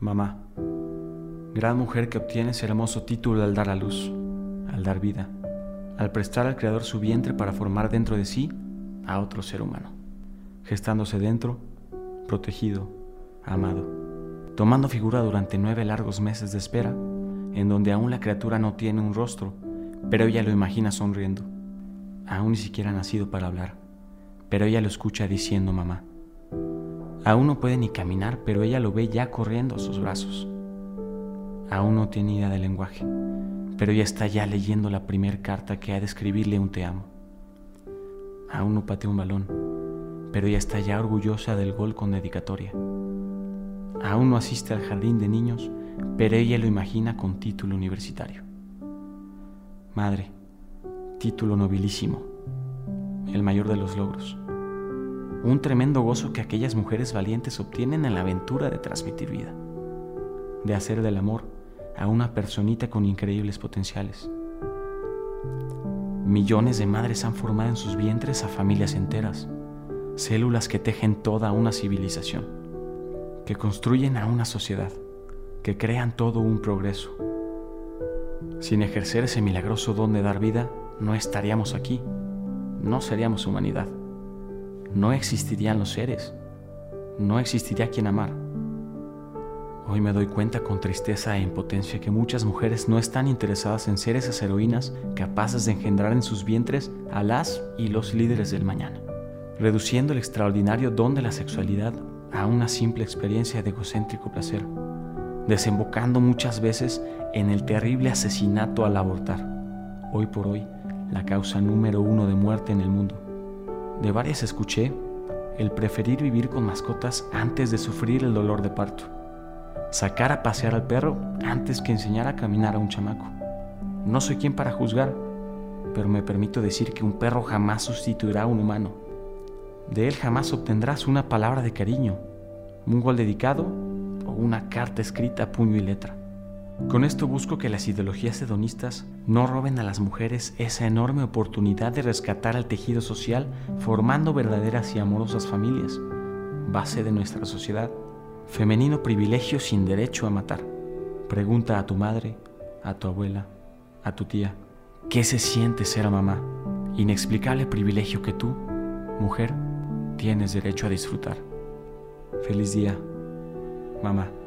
Mamá, gran mujer que obtiene ese hermoso título al dar a luz, al dar vida, al prestar al Creador su vientre para formar dentro de sí a otro ser humano, gestándose dentro, protegido, amado, tomando figura durante nueve largos meses de espera, en donde aún la criatura no tiene un rostro, pero ella lo imagina sonriendo, aún ni siquiera ha nacido para hablar, pero ella lo escucha diciendo mamá. Aún no puede ni caminar, pero ella lo ve ya corriendo a sus brazos. Aún no tiene idea del lenguaje, pero ella está ya leyendo la primera carta que ha de escribirle un te amo. Aún no patea un balón, pero ella está ya orgullosa del gol con dedicatoria. Aún no asiste al jardín de niños, pero ella lo imagina con título universitario. Madre, título nobilísimo, el mayor de los logros un tremendo gozo que aquellas mujeres valientes obtienen en la aventura de transmitir vida, de hacer del amor a una personita con increíbles potenciales. Millones de madres han formado en sus vientres a familias enteras, células que tejen toda una civilización, que construyen a una sociedad, que crean todo un progreso. Sin ejercer ese milagroso don de dar vida, no estaríamos aquí, no seríamos humanidad no existirían los seres, no existiría quien amar. Hoy me doy cuenta con tristeza e impotencia que muchas mujeres no están interesadas en ser esas heroínas capaces de engendrar en sus vientres a las y los líderes del mañana, reduciendo el extraordinario don de la sexualidad a una simple experiencia de egocéntrico placer, desembocando muchas veces en el terrible asesinato al abortar, hoy por hoy la causa número uno de muerte en el mundo. De varias escuché el preferir vivir con mascotas antes de sufrir el dolor de parto. Sacar a pasear al perro antes que enseñar a caminar a un chamaco. No soy quien para juzgar, pero me permito decir que un perro jamás sustituirá a un humano. De él jamás obtendrás una palabra de cariño, un gol dedicado o una carta escrita a puño y letra. Con esto busco que las ideologías hedonistas no roben a las mujeres esa enorme oportunidad de rescatar al tejido social formando verdaderas y amorosas familias, base de nuestra sociedad. Femenino privilegio sin derecho a matar. Pregunta a tu madre, a tu abuela, a tu tía, ¿qué se siente ser mamá? Inexplicable privilegio que tú, mujer, tienes derecho a disfrutar. Feliz día, mamá.